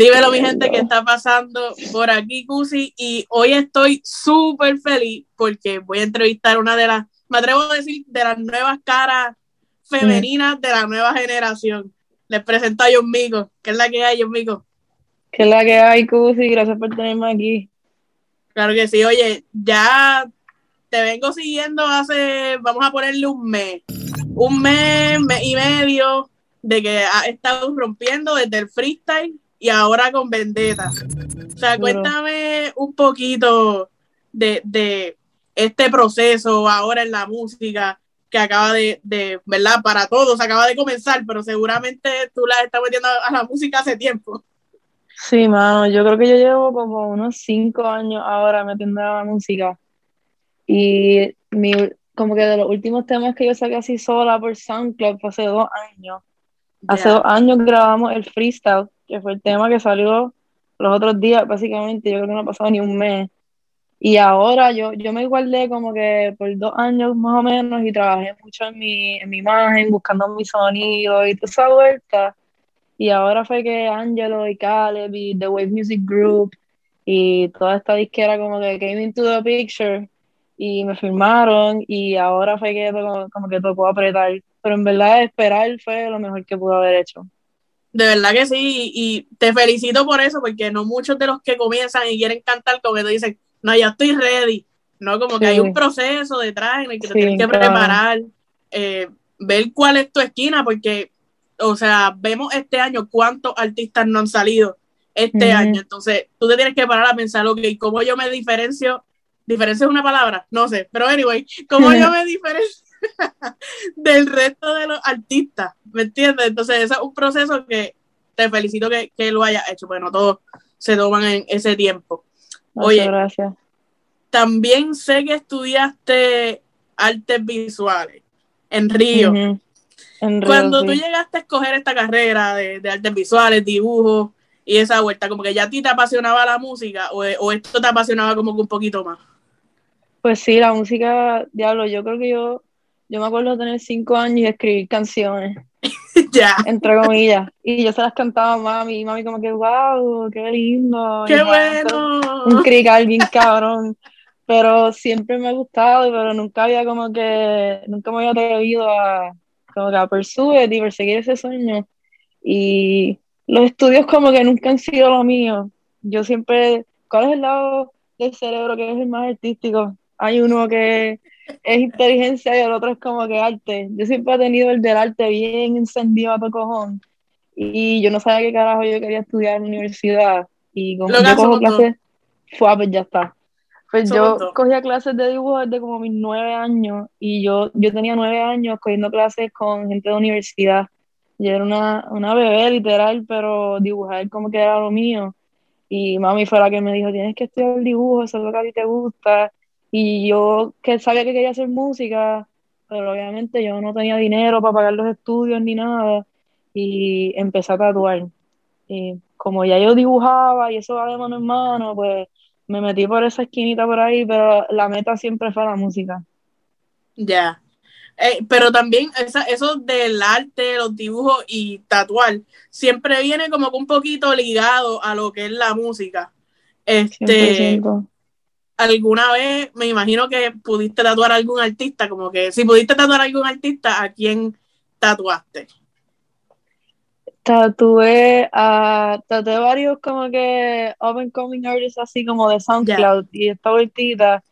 Dímelo, mi gente, que está pasando por aquí, Cusi. Y hoy estoy súper feliz porque voy a entrevistar una de las, me atrevo a decir, de las nuevas caras femeninas de la nueva generación. Les presento a John Mico. ¿Qué es la que hay, John Mico? ¿Qué es la que hay, Cusi? Gracias por tenerme aquí. Claro que sí. Oye, ya te vengo siguiendo hace, vamos a ponerle un mes. Un mes, mes y medio de que has estado rompiendo desde el freestyle y ahora con Vendetta. O sea, cuéntame un poquito de, este proceso ahora en la música que acaba de, ¿verdad? Para todos, acaba de comenzar, pero seguramente tú la estás metiendo a la música hace tiempo. Sí, mano, yo creo que yo llevo como unos cinco años ahora metiendo a la música. Y mi, como que de los últimos temas que yo saqué así sola por SoundCloud fue hace dos años. Hace dos años grabamos el freestyle que fue el tema que salió los otros días, básicamente, yo creo que no ha pasado ni un mes. Y ahora yo, yo me guardé como que por dos años más o menos y trabajé mucho en mi, en mi imagen, buscando mi sonido y toda esa vuelta. Y ahora fue que Angelo y Caleb y The Wave Music Group y toda esta disquera como que came into the picture y me firmaron y ahora fue que como, como que tocó apretar. Pero en verdad esperar fue lo mejor que pudo haber hecho. De verdad que sí, y te felicito por eso, porque no muchos de los que comienzan y quieren cantar como que te dicen, no, ya estoy ready, ¿no? Como que hay un proceso detrás en el que te tienes que preparar, eh, ver cuál es tu esquina, porque, o sea, vemos este año cuántos artistas no han salido este año, entonces tú te tienes que parar a pensar, ok, ¿cómo yo me diferencio? ¿Diferencia es una palabra? No sé, pero anyway, ¿cómo yo me diferencio? del resto de los artistas, ¿me entiendes? Entonces, ese es un proceso que te felicito que, lo hayas hecho, porque no todos se toman en ese tiempo. Oye, gracias. También sé que estudiaste artes visuales en Río. Cuando tú llegaste a escoger esta carrera de, artes visuales, dibujos y esa vuelta, como que ya a ti te apasionaba la música o, o esto te apasionaba como que un poquito más. Pues sí, la música, diablo, yo creo que yo yo me acuerdo de tener cinco años y escribir canciones. ya. Entre comillas. Y yo se las cantaba a mami. Y mami, como que, wow, qué lindo. ¡Qué bueno! Un crical bien cabrón. Pero siempre me ha gustado, pero nunca había como que, nunca me había atrevido a, como que a y perseguir ese sueño. Y los estudios como que nunca han sido lo mío. Yo siempre, ¿cuál es el lado del cerebro que es el más artístico? Hay uno que es inteligencia y el otro es como que arte. Yo siempre he tenido el del arte bien encendido a tu cojón. Y yo no sabía qué carajo yo quería estudiar en la universidad. Y como yo cojo clases, fue, pues ya está. Pues yo cogía clases de dibujo desde como mis nueve años. Y yo, yo tenía nueve años cogiendo clases con gente de universidad. Yo era una, una bebé literal, pero dibujar como que era lo mío. Y mami fue la que me dijo, tienes que estudiar el dibujo, eso es lo que a ti te gusta y yo que sabía que quería hacer música, pero obviamente yo no tenía dinero para pagar los estudios ni nada. Y empecé a tatuar. Y como ya yo dibujaba y eso va de mano en mano, pues me metí por esa esquinita por ahí, pero la meta siempre fue la música. Ya. Eh, pero también eso del arte, los dibujos y tatuar, siempre viene como que un poquito ligado a lo que es la música. Este, alguna vez, me imagino que pudiste tatuar a algún artista, como que si pudiste tatuar a algún artista, ¿a quién tatuaste? Tatué a, tatué varios como que open coming artists así como de SoundCloud y esta vueltita,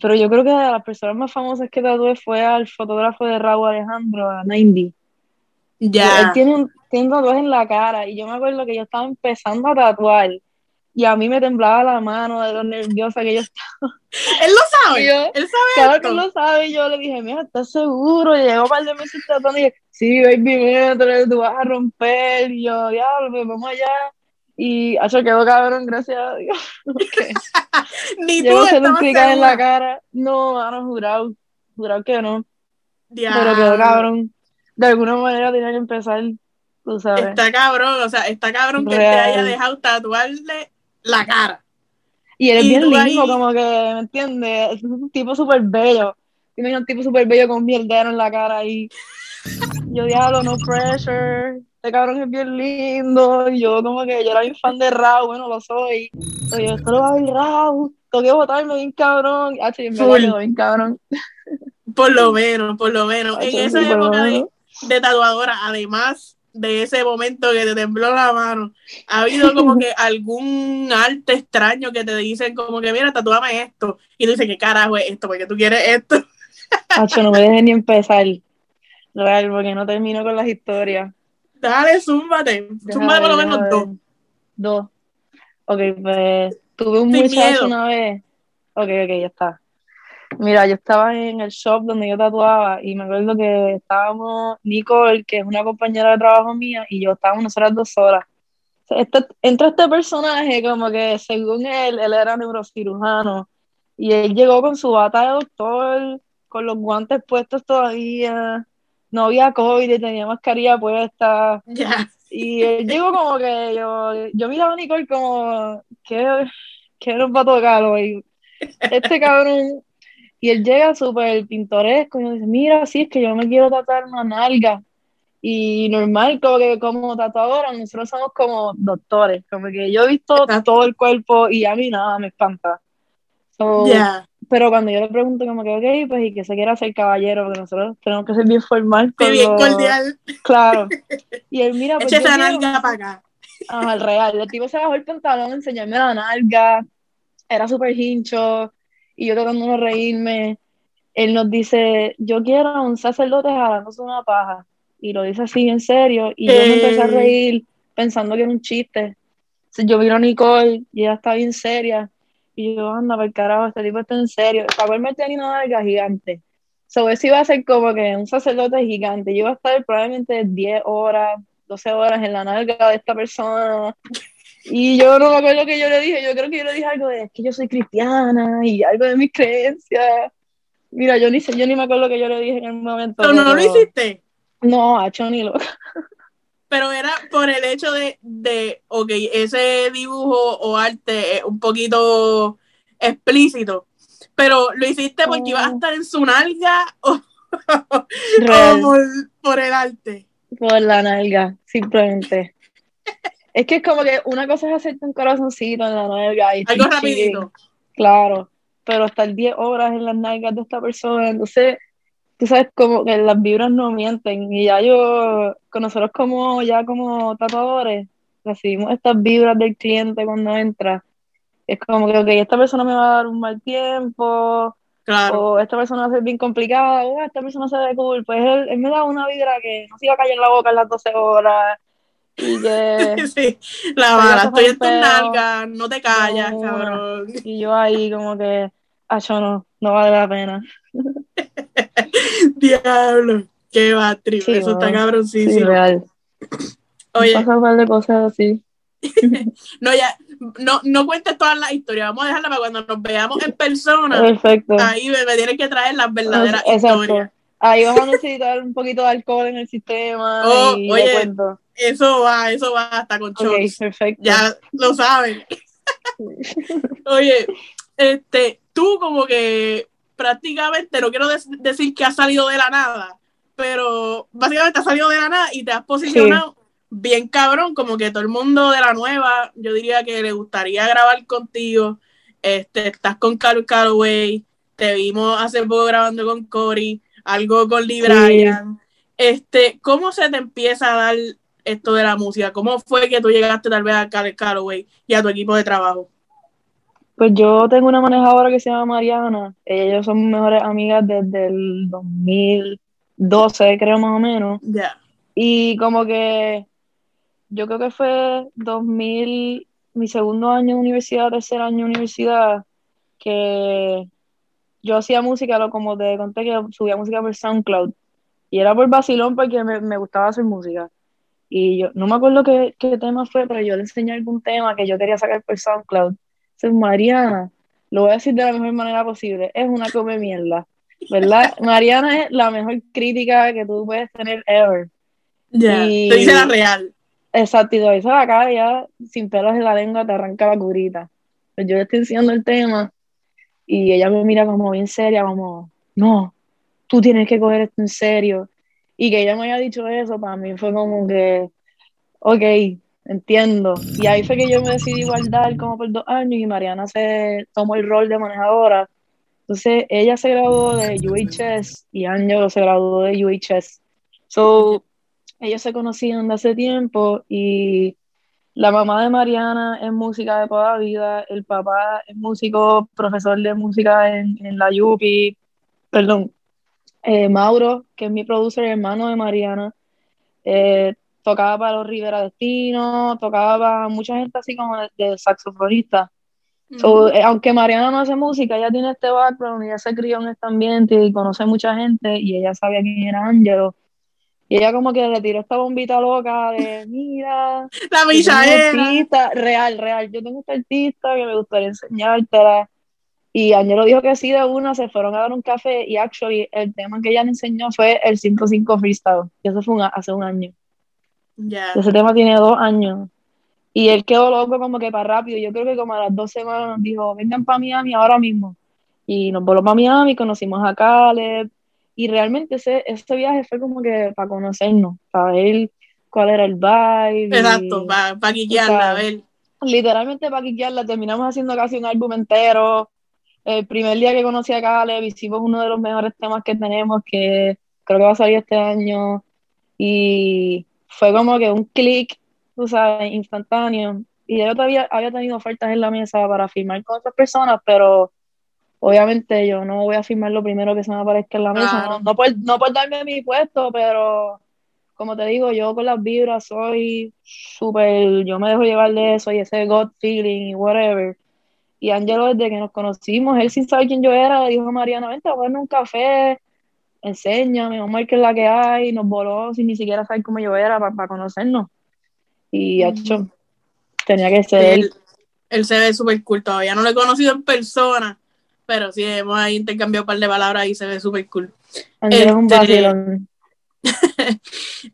pero yo creo que de las personas más famosas que tatué fue al fotógrafo de Raúl Alejandro, a Nindy. Ya. Él tiene un, tiene un en la cara y yo me acuerdo que yo estaba empezando a tatuar y a mí me temblaba la mano de lo nerviosa que yo estaba. Él lo sabe, él sabe Claro que lo sabe, y yo le dije, mira, ¿estás seguro? Y llegó un par de meses tratando y dije, sí, baby, mira, tú vas a romper, y yo, diablo, pues vamos allá. Y eso quedó cabrón, gracias a Dios. Ni tú se un en la cara. No, no, jurado, jurado que no. Pero quedó cabrón. De alguna manera tenía que empezar, tú sabes. Está cabrón, o sea, está cabrón que te haya dejado tatuarle la cara. Y él es bien lindo, como que, ¿me entiendes? Es un tipo súper bello. Tiene un tipo súper bello con mierdero en la cara y yo diablo, no pressure, este cabrón es bien lindo, y yo como que yo era bien fan de Raúl, bueno, lo soy, pero yo, esto lo va a ver Raúl, tengo que votarme bien cabrón, ah, sí, me bien cabrón. Por lo menos, por lo menos, en esa época de, de tatuadora, además de ese momento que te tembló la mano, ha habido como que algún arte extraño que te dicen como que mira, tatúame esto, y tú dices, ¿qué carajo es esto? Porque tú quieres esto. Hacho, no me dejes ni empezar. Real, porque no termino con las historias. Dale, zúmbate. Zúmbate por lo menos dos. Dos. Ok, pues tuve un muchacho una vez. Ok, ok, ya está. Mira, yo estaba en el shop donde yo tatuaba y me acuerdo que estábamos Nicole, que es una compañera de trabajo mía, y yo estábamos nosotras dos horas. Este, entra este personaje como que según él, él era neurocirujano y él llegó con su bata de doctor, con los guantes puestos todavía, no había COVID, tenía mascarilla puesta. Y él llegó como que yo, yo miraba a Nicole como, ¿qué, qué nos va a tocar hoy? Este cabrón y él llega súper pintoresco y dice, mira, sí, es que yo me quiero tatuar una nalga. Y normal, como que como tatuadora, nosotros somos como doctores, como que yo he visto todo el cuerpo y a mí nada me espanta. Pero cuando yo le pregunto como que, ok, pues y que se quiera hacer caballero, porque nosotros tenemos que ser bien formal. bien cordial. Claro. Y él, mira, pues... esa nalga para acá. al real. El tipo se bajó el pantalón, enseñarme la nalga, era súper hincho, y yo tratando de reírme, él nos dice, yo quiero a un sacerdote jalándose una paja, y lo dice así en serio, y yo me empecé a reír pensando que era un chiste. yo vi a Nicole y ella está bien seria, y yo, anda, por carajo, este tipo está en serio. Para verme tenía una verga gigante. So, eso iba a ser como que un sacerdote gigante. Yo iba a estar probablemente 10 horas, 12 horas en la nalga de esta persona. Y yo no me acuerdo que yo le dije, yo creo que yo le dije algo de que yo soy cristiana y algo de mis creencias. Mira, yo ni sé, yo ni me acuerdo que yo le dije en el momento. Pero no, lo hiciste. No, a ni lo. Pero era por el hecho de, de, ok, ese dibujo o arte es un poquito explícito, pero lo hiciste porque ibas a estar en su nalga o, por, por el arte. Por la nalga, simplemente. Es que es como que una cosa es hacerte un corazoncito en la nalga y algo rapidito. Claro, pero estar 10 horas en las nalgas de esta persona, entonces tú sabes como que las vibras no mienten y ya yo, con nosotros como ya como tatuadores, recibimos estas vibras del cliente cuando entra. Es como que, ok, esta persona me va a dar un mal tiempo, claro. o esta persona va a ser bien complicada, o esta persona se ve cool. Pues él, él me da una vibra que no se iba a caer en la boca en las 12 horas, y que sí, la vara, estoy en tu nalga, no te callas, cabrón. Y yo ahí como que, yo no, no vale la pena. Diablo, qué va, eso está cabroncísimo. Sí, real. Oye. Pasa un par de cosas así. no, ya, no, no cuentes todas las historias, vamos a dejarla para cuando nos veamos en persona. Perfecto. Ahí me, me tienes que traer las verdaderas historias. Ahí vas a necesitar un poquito de alcohol en el sistema oh, y oye, cuento. Eso va, eso va hasta con okay, perfecto. Ya lo saben. oye, este, tú como que prácticamente, no quiero decir que has salido de la nada, pero básicamente has salido de la nada y te has posicionado bien cabrón, como que todo el mundo de la nueva, yo diría que le gustaría grabar contigo. Este, estás con Carl Calloway, te vimos hace poco grabando con Cory algo con Lee Bryan. Este, ¿cómo se te empieza a dar esto de la música? ¿Cómo fue que tú llegaste tal vez a Cal Calloway y a tu equipo de trabajo? Pues yo tengo una manejadora que se llama Mariana. Ellas son mejores amigas desde el 2012, creo más o menos. Ya. Y como que yo creo que fue 2000, mi segundo año de universidad, tercer año de universidad, que yo hacía música, lo como te conté que subía música por SoundCloud. Y era por vacilón porque me, gustaba hacer música. Y yo no me acuerdo qué, tema fue, pero yo le enseñé algún tema que yo quería sacar por SoundCloud. Entonces, Mariana, lo voy a decir de la mejor manera posible, es una come mierda. ¿Verdad? Mariana es la mejor crítica que tú puedes tener ever. Ya, te dice la real. Exacto, y dice la cara ya sin pelos en la lengua te arranca la curita. Pues yo le estoy enseñando el tema y ella me mira como bien seria, como, no, tú tienes que coger esto en serio. Y que ella me haya dicho eso, para mí fue como que, ok, entiendo. Y ahí fue que yo me decidí guardar como por dos años y Mariana se tomó el rol de manejadora. Entonces ella se graduó de UHS y Angelo se graduó de UHS. So, ellos se conocían de hace tiempo y la mamá de Mariana es música de toda la vida, el papá es músico, profesor de música en, en la UPI, perdón, eh, Mauro, que es mi producer, hermano de Mariana, eh, tocaba para los Rivera Destino, tocaba para mucha gente así como de, saxofonista. Eh, aunque Mariana no hace música, ella tiene este background, ella se crió en este ambiente y conoce mucha gente y ella sabía quién era Angelo. Y ella como que le tiró esta bombita loca de, mira, la artista, real, real, yo tengo esta artista que me gustaría enseñártela. Y Angelo dijo que sí de una, se fueron a dar un café y actually el tema que ella le enseñó fue el 5-5 freestyle, y eso fue hace un año. Ya. Ese tema tiene dos años. Y él quedó loco como que para rápido. Yo creo que como a las dos semanas nos dijo, vengan para Miami ahora mismo. Y nos voló para Miami, conocimos a Caleb, y realmente ese, ese viaje fue como que para conocernos, para ver cuál era el vibe. Exacto, para pa quiquearla, a ver. Literalmente para quiquearla, terminamos haciendo casi un álbum entero. El primer día que conocí a Caleb hicimos uno de los mejores temas que tenemos, que creo que va a salir este año. Y fue como que un clic, tú sabes, instantáneo. Y yo todavía había tenido ofertas en la mesa para firmar con otras personas, pero obviamente yo no voy a firmar lo primero que se me aparezca en la mesa, no, por, no por darme mi puesto, pero como te digo, yo con las vibras soy súper, yo me dejo llevar de eso y ese God feeling y whatever. Y Angelo, desde que nos conocimos, él sin saber quién yo era, le dijo a Mariana, vente a ponerme un café, enséñame, vamos a ver qué es la que hay, nos voló sin ni siquiera saber cómo yo era para conocernos. Y, hecho, tenía que ser él. Él se ve súper cool todavía, no lo he conocido en persona, pero sí hemos ahí intercambiado un par de palabras y se ve súper cool. Este,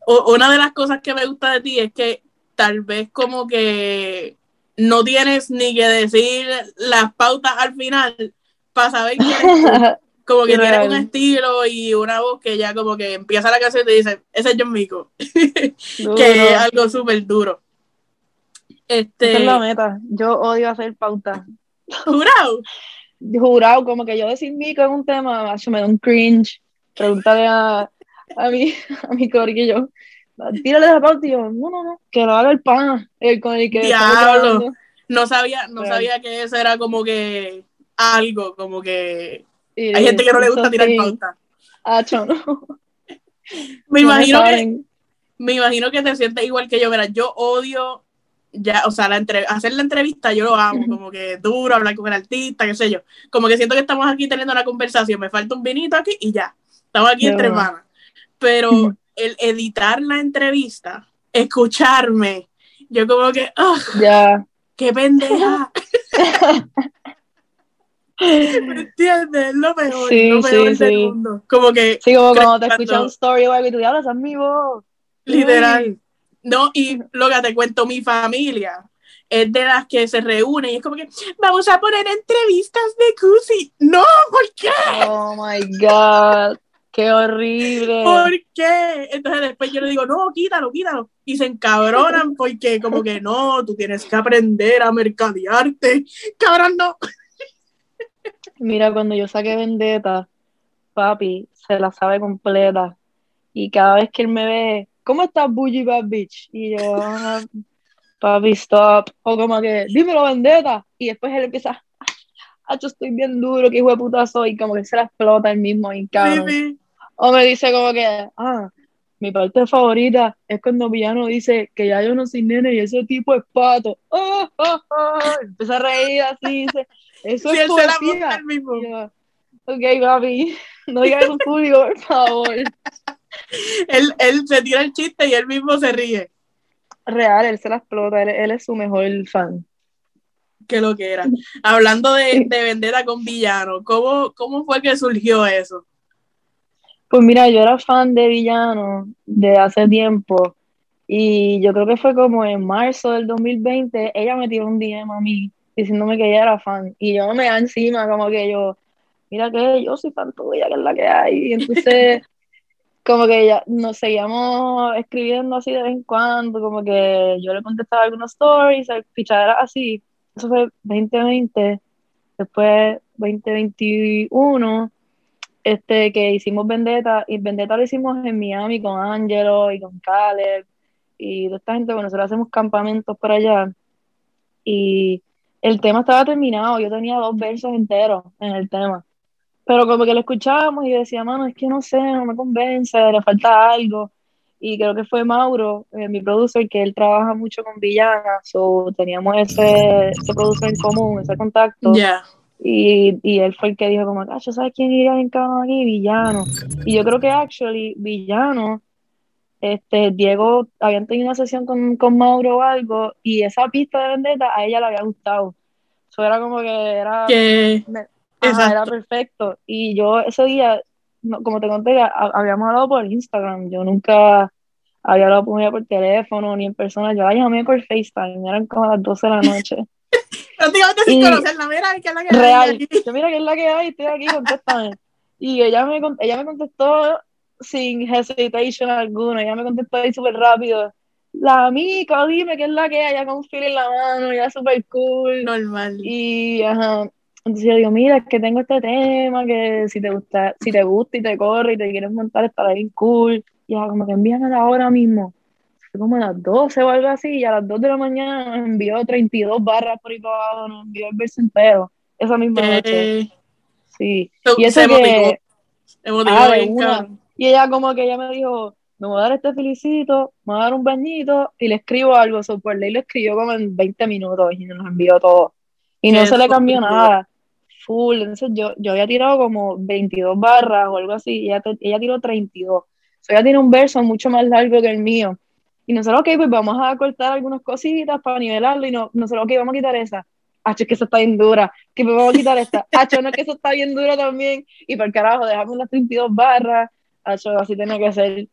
una de las cosas que me gusta de ti es que tal vez como que no tienes ni que decir las pautas al final para saber que como que tienes un estilo y una voz que ya como que empieza la canción y te dice, ese es John Mico, que es algo súper duro. Este... Esa es la meta. Yo odio hacer pautas. ¿Jurado? Jurado, como que yo decir Mico en un tema, me da un cringe. Pregúntale a, a mi, a mi yo tírale esa parte y yo, no, no, no, que lo haga el pan, el con el que Diablo. No sabía, no sabía que eso era como que algo, como que hay gente que no le gusta tirar pauta. no. me imagino que me imagino que te sientes igual que yo, verás, yo odio ya, o sea, la hacer la entrevista yo lo amo, como que duro, hablar con el artista, qué sé yo. Como que siento que estamos aquí teniendo una conversación, me falta un vinito aquí y ya. Estamos aquí entre manos. Pero el editar la entrevista, escucharme, yo como que, ¡ah! ya. ¡Qué pendeja! ¿Me entiendes? Lo mejor, lo mejor del mundo. Como que. Sí, como cuando te escuchas un story o algo y tú hablas en mi voz. Literal. No, y lo que te cuento, mi familia es de las que se reúnen y es como que vamos a poner entrevistas de Cusi. No, ¿por qué? Oh my God, qué horrible. ¿Por qué? Entonces después yo le digo, no, quítalo, quítalo. Y se encabronan porque como que no, tú tienes que aprender a mercadearte. Cabrón, no. Mira, cuando yo saqué Vendetta, papi se la sabe completa. Y cada vez que él me ve, ¿cómo estás, Bougie Bad Bitch? Y yo, ah, papi, stop. O como que, dímelo, vendetta. Y después él empieza, ah, yo estoy bien duro, qué hijo de puta soy. Como que se la explota el mismo y cabrón. O me dice como que, ah, mi parte favorita es cuando Villano dice que ya yo no soy nene y ese tipo es pato. Oh, oh, oh. Empieza a reír así, dice, eso es poesía. mismo. ok, papi, no digas eso público, por favor él, él se tira el chiste y él mismo se ríe. Real, él se la explota, él, es su mejor fan. Que lo que era. Hablando de, de Vendetta con Villano, ¿cómo, ¿cómo fue que surgió eso? Pues mira, yo era fan de Villano de hace tiempo y yo creo que fue como en marzo del 2020, ella me tiró un DM a mí diciéndome que ella era fan y yo me da encima como que yo, mira que yo soy fan tuya, que es la que hay. Y entonces como que ya nos seguíamos escribiendo así de vez en cuando, como que yo le contestaba algunos stories, pichadera así. Eso fue 2020, después 2021, este, que hicimos Vendetta, y Vendetta lo hicimos en Miami con Angelo y con Caleb, y toda esta gente, bueno, nosotros hacemos campamentos por allá, y el tema estaba terminado, yo tenía dos versos enteros en el tema pero como que lo escuchábamos y decía, mano, es que no sé, no me convence, le falta algo. Y creo que fue Mauro, eh, mi producer, que él trabaja mucho con villanas, o teníamos ese, ese productor en común, ese contacto. Y, y, él fue el que dijo como, yo ¿sabes quién iría en cada aquí? Villano. Y yo creo que actually, Villano, este, Diego, habían tenido una sesión con, con Mauro o algo, y esa pista de Vendetta a ella le había gustado. Eso era como que era era perfecto. Y yo ese día, como te conté, habíamos hablado por Instagram. Yo nunca había hablado ella por teléfono ni en persona. Yo la llamé por FaceTime. Eran como las 12 de la noche. Prácticamente sin conocerla. Mira, que es la que real. hay. Yo, mira, que es la que hay. Estoy aquí, contéstame. Y ella me, ella me contestó sin hesitation alguna. Ella me contestó ahí súper rápido. La amiga, dime qué es la que hay, ya con un feel en la mano, ya súper cool. Normal. Y, ajá, entonces yo digo, mira, es que tengo este tema, que si te gusta, si te gusta y te corre y te quieres montar, estará bien cool. Y ya, como que envíame ahora mismo. Fue como a las 12 o algo así, y a las 2 de la mañana nos envió 32 barras por ahí para abajo, nos envió el verso entero, esa misma noche. Sí. y eso que... Ah, y ella como que ella me dijo, me voy a dar este felicito, me voy a dar un bañito y le escribo algo. So, por ley le escribió como en 20 minutos y nos envió todo. Y no se le cambió nada full. Entonces yo, yo había tirado como 22 barras o algo así, y ella, ella tiró 32. O ella tiene un verso mucho más largo que el mío. Y nosotros, ok, pues vamos a cortar algunas cositas para nivelarlo, y no, nosotros, ok, vamos a quitar esa. Hacho, es que eso está bien dura. Que pues vamos a quitar esta. Hacho, no es que eso está bien dura también. Y por carajo, dejamos las 32 barras. Hacho, así tiene que ser.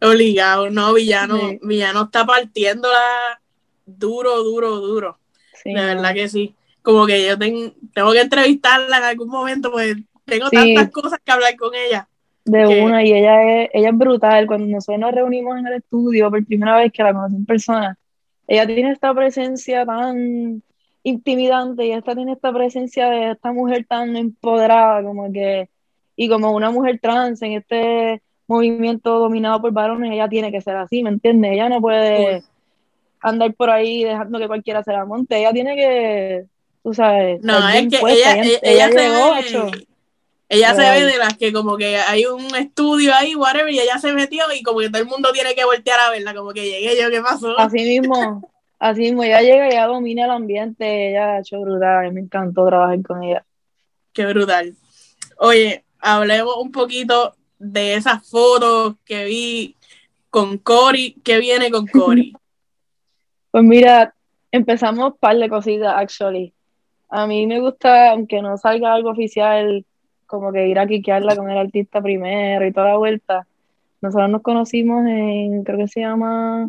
Obligado, no, villano, villano está partiéndola duro, duro, duro. de verdad que sí como que yo tengo que entrevistarla en algún momento, pues tengo tantas cosas que hablar con ella. De una, y ella es, ella es brutal. Cuando nosotros nos reunimos en el estudio por primera vez que la conocí en persona, ella tiene esta presencia tan intimidante y esta tiene esta presencia de esta mujer tan empoderada, como que, y como una mujer trans en este movimiento dominado por varones, ella tiene que ser así, ¿me entiendes? Ella no puede andar por ahí dejando que cualquiera se la monte, ella tiene que tú sabes. No, es que ella, ella, se ve, ella se ve de las que como que hay un estudio ahí, whatever, y ella se metió y como que todo el mundo tiene que voltear a verla, como que llegué yo, ¿qué pasó? Así mismo, así mismo, ella llega y ella domina el ambiente, ella ha hecho brutal, me encantó trabajar con ella. Qué brutal. Oye, hablemos un poquito de esas fotos que vi con Cory, ¿qué viene con Cory? pues mira, empezamos un par de cositas, actually. A mí me gusta, aunque no salga algo oficial, como que ir a quiquearla con el artista primero y toda la vuelta. Nosotros nos conocimos en, creo que se llama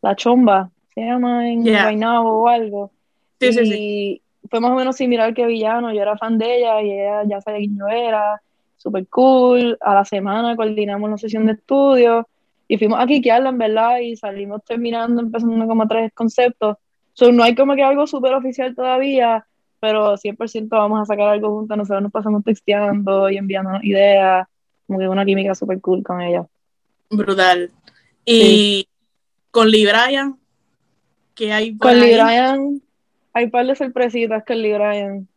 La Chomba, se llama en yeah. o algo. Sí, y sí, sí. fue más o menos similar que Villano, yo era fan de ella y ella ya sabía quién yo era, super cool. A la semana coordinamos una sesión de estudio y fuimos a quiquearla en verdad y salimos terminando, empezando como tres conceptos So, no hay como que algo súper oficial todavía, pero 100% vamos a sacar algo juntos. Nosotros nos pasamos texteando y enviando ideas. Como que una química súper cool con ella. Brutal. Y con Lee Bryan, ¿qué hay Con Lee Bryan, hay un par de sorpresitas con Lee Bryan.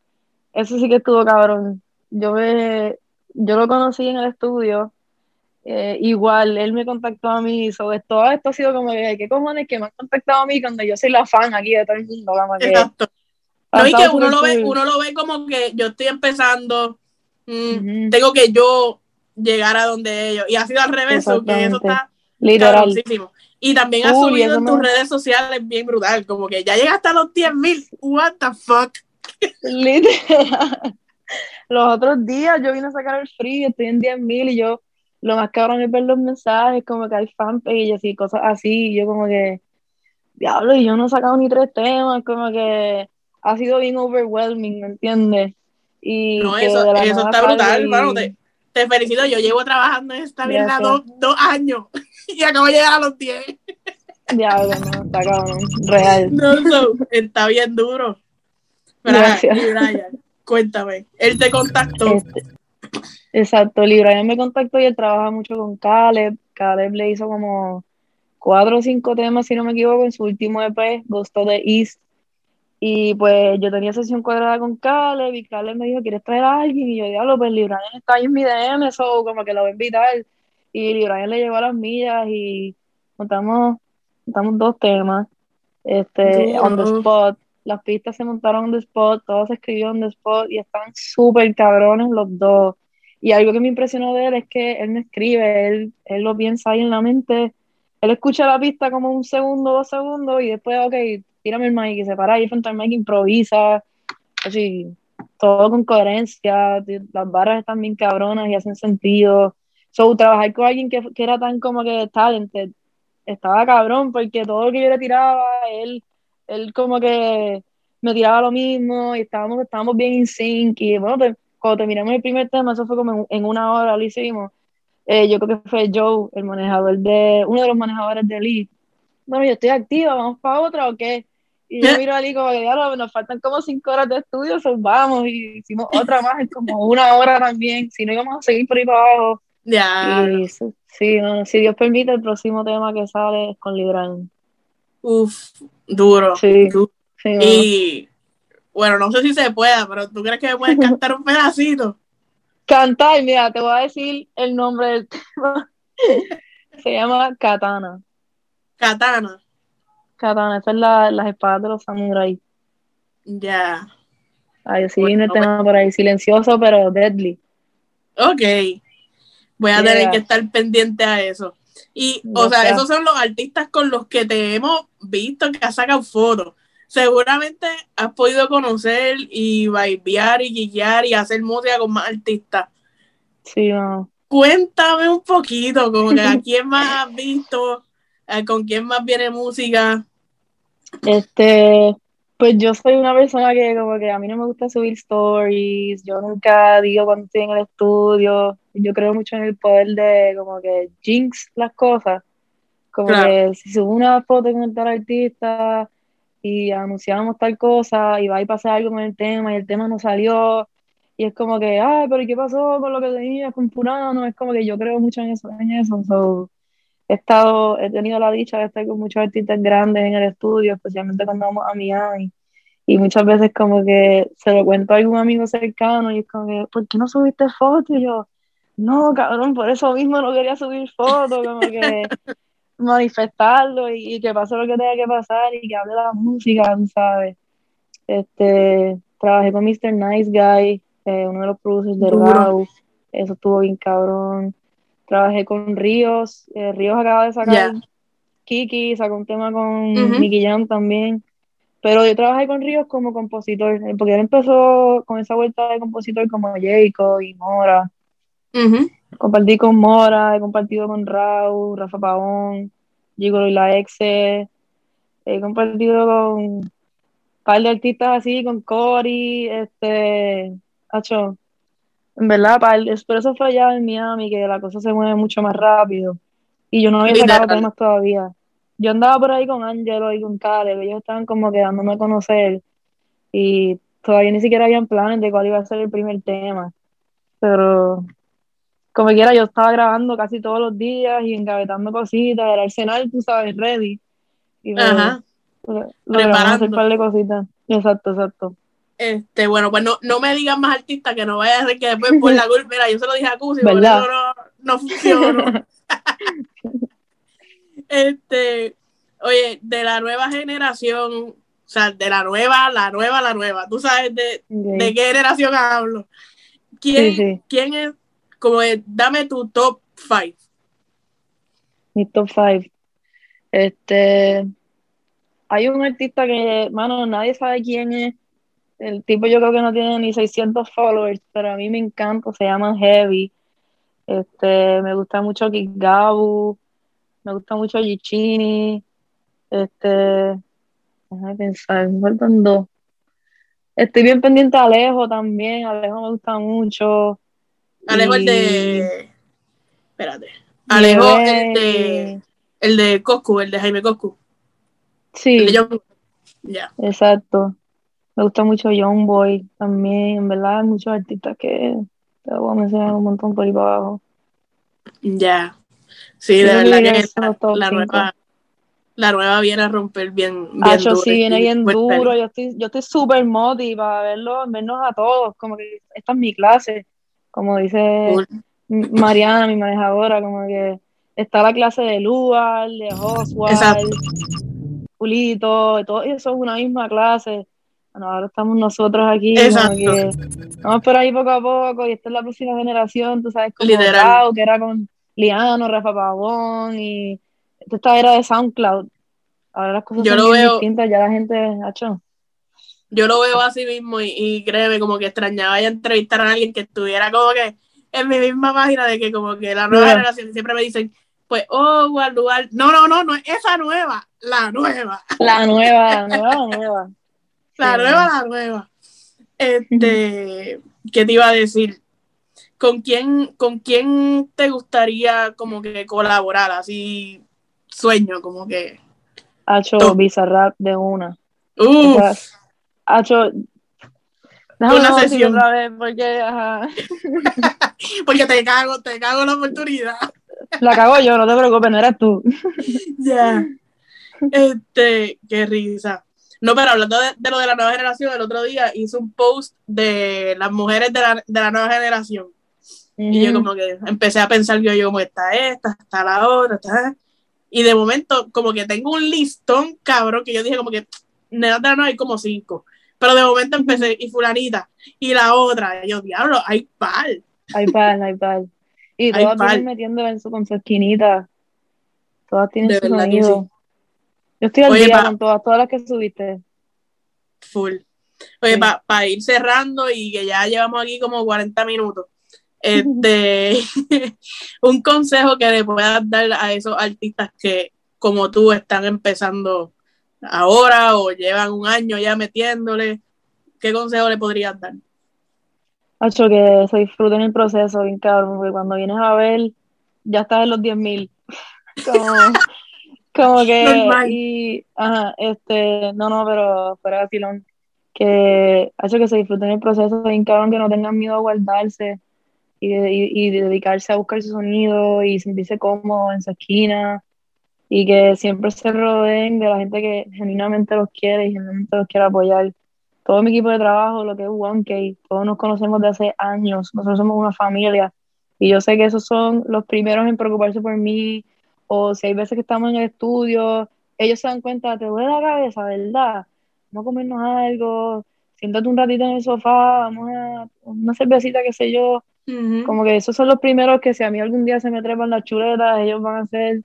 Eso sí que estuvo cabrón. Yo, me, yo lo conocí en el estudio eh, igual, él me contactó a mí, sobre todo esto ha sido como que, ¿qué cojones que me han contactado a mí cuando yo soy la fan aquí de todo el mundo? Exacto. No, y que uno lo, ve, uno lo ve como que yo estoy empezando, mm, tengo que yo llegar a donde ellos, y ha sido al revés, que eso está literal. Y también ha subido en tus redes sociales bien brutal, como que ya llega hasta los 10.000, what the fuck. Literal. Los otros días yo vine a sacar el free, estoy en 10.000 y yo lo más cabrón es ver los mensajes, como que hay fanpages y cosas así, y yo como que, diablo, y yo no he sacado ni tres temas, como que ha sido bien overwhelming, ¿me entiendes? Y no, eso, eso está brutal, te, te felicito, yo llevo trabajando en esta mierda dos, dos, años y acabo de llegar a los 10. Diablo, no, está cabrón, real. No, no, está bien duro. Pero, Brian, cuéntame, él te contactó. Este, exacto, Brian me contactó y él trabaja mucho con Caleb. Caleb le hizo como cuatro o cinco temas, si no me equivoco, en su último EP, Ghost of the East. Y pues yo tenía sesión cuadrada con Caleb y Caleb me dijo, ¿quieres traer a alguien? Y yo, diablo, pues Brian está ahí en mi DM, eso como que lo voy a invitar. Y Brian le llevó a las millas y montamos montamos dos temas, este, on the spot, las pistas se montaron on the spot, todo se escribió on the spot y están súper cabrones los dos. Y algo que me impresionó de él es que él no escribe, él, él lo piensa ahí en la mente, él escucha la pista como un segundo, dos segundos y después, ok, tírame el mic y se para ahí frente al mic, improvisa, así, todo con coherencia, las barras están bien cabronas y hacen sentido. So, trabajar con alguien que, que era tan como que talented estaba cabrón, porque todo lo que yo le tiraba, él, él como que me tiraba lo mismo y estábamos, estábamos bien in sync. Y bueno, pues, cuando terminamos el primer tema, eso fue como en, una hora lo hicimos. Eh, yo creo que fue Joe, el manejador de, uno de los manejadores de Lee. Bueno, yo estoy activa, ¿vamos para otra o qué? Y yo miro a Lee como que, ya nos faltan como cinco horas de estudio, so vamos, y hicimos otra más, en como una hora también, si no íbamos a seguir por ahí para abajo. Ya. Sí, si Dios permite, el próximo tema que sale es con Libran. Uf, duro. Sí. y bueno, no sé si se pueda, pero ¿tú crees que me puedes cantar un pedacito? Cantar, mira, te voy a decir el nombre del tema. se llama Katana. Katana. Katana, esa es la, las espadas de los samuráis. Ya. Ahí sí viene el tema por ahí, silencioso pero deadly. Ok. Voy a tener que estar pendiente a eso. Y, o sea, esos son los artistas con los que te hemos visto que has sacado fotos. Seguramente has podido conocer y bailar y guiar y hacer música con más artistas. Sí, no. Cuéntame un poquito, como que a quién más has visto, eh, con quién más viene música. Este, pues yo soy una persona que como que a mí no me gusta subir stories, yo nunca digo cuando estoy en el estudio, yo creo mucho en el poder de como que jinx las cosas, como que si subo una foto con tal artista y anunciamos tal cosa y va a pasar algo con el tema y el tema no salió y es como que, ay, pero ¿qué pasó con lo que tenías con no Es como que yo creo mucho en eso, en eso, he estado, he tenido la dicha de estar con muchos artistas grandes en el estudio, especialmente cuando vamos a Miami. Y muchas veces como que se lo cuento a algún amigo cercano y es como que, ¿por qué no subiste fotos? Y yo, no, cabrón, por eso mismo no quería subir fotos, como que manifestarlo y, que pase lo que tenga que pasar y que hable la música, ¿sabes? Este, trabajé con Mr. Nice Guy, eh, uno de los producers de Raw, eso estuvo bien cabrón trabajé con Ríos, eh, Ríos acaba de sacar Kiki, sacó un tema con Nicky Jam también, pero yo trabajé con Ríos como compositor, eh, porque él empezó con esa vuelta de compositor como Jacob y Mora. Compartí con Mora, he compartido con Raúl, Rafa Paón, Gigolo y la Exe, he compartido con un par de artistas así, con Cory, este, Hacho, en verdad, para el, pero eso fue allá en Miami, que la cosa se mueve mucho más rápido. Y yo no había sacado temas todavía. Yo andaba por ahí con Angelo y con Caleb, ellos estaban como quedándome a conocer. Y todavía ni siquiera habían planes de cuál iba a ser el primer tema. Pero como quiera, yo estaba grabando casi todos los días y engavetando cositas, era arsenal, tú sabes, ready. Y Ajá. Preparando. un par de cositas. Exacto, exacto. Este, bueno, pues no, no me digan más artistas que no vaya a ser que después por la culpa, mira, yo se lo dije a Cusi, por eso no, no funciona. este, oye, de la nueva generación, o sea, de la nueva, la nueva, la nueva, tú sabes de, de qué generación hablo. ¿Quién, ¿quién es, como es, dame tu top five? Mi top five. Este, hay un artista que, mano, nadie sabe quién es el tipo yo creo que no tiene ni 600 followers, pero a mí me encanta, se llaman Heavy. Este, me gusta mucho Gabu, me gusta mucho Gichini, este, déjame pensar, me faltan dos. Estoy bien pendiente de Alejo también, Alejo me gusta mucho. Alejo el de. Espérate. Alejo el de. El de Coscu, el de Jaime Coscu. Sí. El de Ya. Exacto. Me gusta mucho Young Boy también, en verdad, hay muchos artistas que te voy a mencionar un montón por ahí para abajo. Ya. Sí, de verdad que la, nueva, la nueva viene a romper bien, bien ah, duro. sí, viene bien duro. Yo estoy, yo estoy súper motivada para verlo, vernos a todos. Como que esta es mi clase. Como dice Mariana, mi manejadora, como que está la clase de Lugar, de Oswald, Pulito, todo eso es una misma clase ahora estamos nosotros aquí. vamos por ahí poco a poco y esta es la próxima generación, tú sabes, como que era con Liano, Rafa Pavón y esta era de SoundCloud. Ahora las cosas son distintas, ya la gente ha hecho. Yo lo veo así mismo y, créeme, como que extrañaba ya entrevistar a alguien que estuviera como que en mi misma página de que como que la nueva generación siempre me dicen, pues, oh, lugar no, no, no, no es esa nueva, la nueva. La nueva, la nueva, nueva. La nueva, la nueva. Este, ¿qué te iba a decir? ¿Con quién, ¿Con quién te gustaría como que colaborar? Así, sueño, como que. Hacho Bizarrap de una. Uf. Hacho. Una sesión. Otra vez porque, ajá. porque te cago, te cago la oportunidad. La cago yo, no te preocupes, no eras tú. Ya. Este, qué risa. No, pero hablando de, lo de la nueva generación, el otro día hice un post de las mujeres de la, de la nueva generación. Y yo como que empecé a pensar, yo, yo como está esta, está la otra, está... Y de momento, como que tengo un listón, cabrón, que yo dije como que, de la hay como cinco. Pero de momento empecé, y fulanita, y la otra, y yo, diablo, hay pal. Hay pal, hay pal. Y todas vienen metiendo en su, con su esquinita. Todas tienen su sonido. Yo estoy al día con todas, todas las que subiste. Full. Oye, para ir cerrando y que ya llevamos aquí como 40 minutos, este, un consejo que le puedas dar a esos artistas que, como tú, están empezando ahora o llevan un año ya metiéndole, ¿qué consejo le podrías dar? Hacho, que se disfruten el proceso, bien cabrón, porque cuando vienes a ver, ya estás en los 10.000. Como, como que, y, ajá, este, no, no, pero fuera de filón, que hace que se disfruten el proceso, bien cabrón, que no tengan miedo a guardarse y, y, dedicarse a buscar su sonido y sentirse cómodo en su esquina y que siempre se rodeen de la gente que genuinamente los quiere y genuinamente los quiere apoyar. Todo mi equipo de trabajo, lo que es One todos nos conocemos de hace años, nosotros somos una familia y yo sé que esos son los primeros en preocuparse por mí, o si hay veces que estamos en el estudio, ellos se dan cuenta, te duele la cabeza, ¿verdad? Vamos a comernos algo, siéntate un ratito en el sofá, vamos a una cervecita, qué sé yo. Como que esos son los primeros que si a mí algún día se me trepan las chuletas, ellos van a ser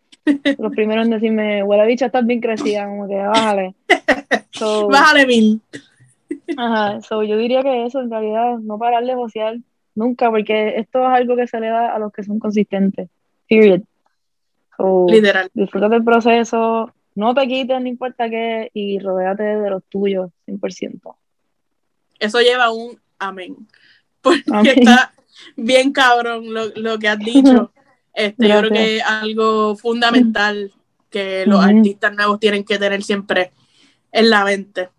los primeros en decirme, huele bicha, estás bien crecida, como que bájale. bájale mil. Ajá, so, yo diría que eso en realidad, no pararle de nunca, porque esto es algo que se le da a los que son consistentes. Period. Literal. Disfruta del proceso, no te quites, no importa qué, y rodéate de los tuyos, 100%. Eso lleva un amén. Porque está bien cabrón lo, que has dicho. Este, yo creo que es algo fundamental que los artistas nuevos tienen que tener siempre en la mente.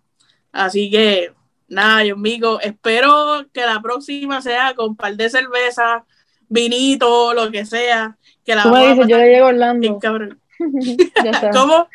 Así que, nada, yo amigo, espero que la próxima sea con par de cerveza, vinito, lo que sea, que tú me dices, yo le llego a Orlando. ¿Cómo?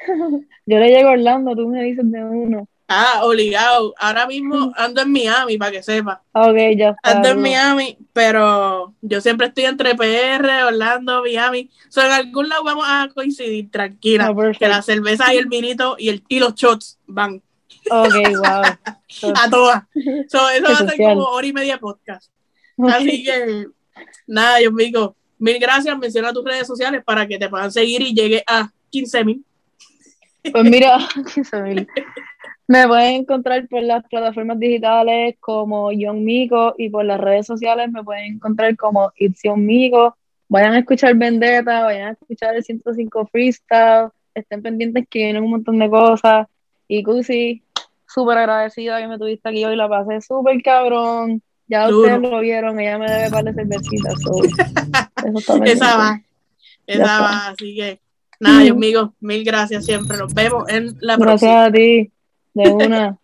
Yo le llego a Orlando, tú me dices de uno. Ah, obligado. Ahora mismo ando en Miami, para que sepa. Ok, ya está. Ando en Miami, pero yo siempre estoy entre PR, Orlando, Miami. So, en algún lado vamos a coincidir, tranquila. Que la cerveza y el vinito y, el, y los shots van. Ok, wow. a todas. So, eso va a ser como hora y media podcast. Así que, nada, yo digo, Mil gracias, menciona tus redes sociales para que te puedan seguir y llegue a 15 mil. Pues mira, 15 mil. Me pueden encontrar por las plataformas digitales como Young Mico y por las redes sociales me pueden encontrar como It's Young Mico. Vayan a escuchar Vendetta, vayan a escuchar el 105 Freestyle, estén pendientes que vienen un montón de cosas. Y Cusi, súper agradecida que me tuviste aquí hoy, la pasé súper cabrón Ya ustedes lo vieron, ella me debe par de cervecitas. esa va, esa va, así que nada, Dios mío, mil gracias siempre. Nos vemos en la próxima. Gracias a ti, de una.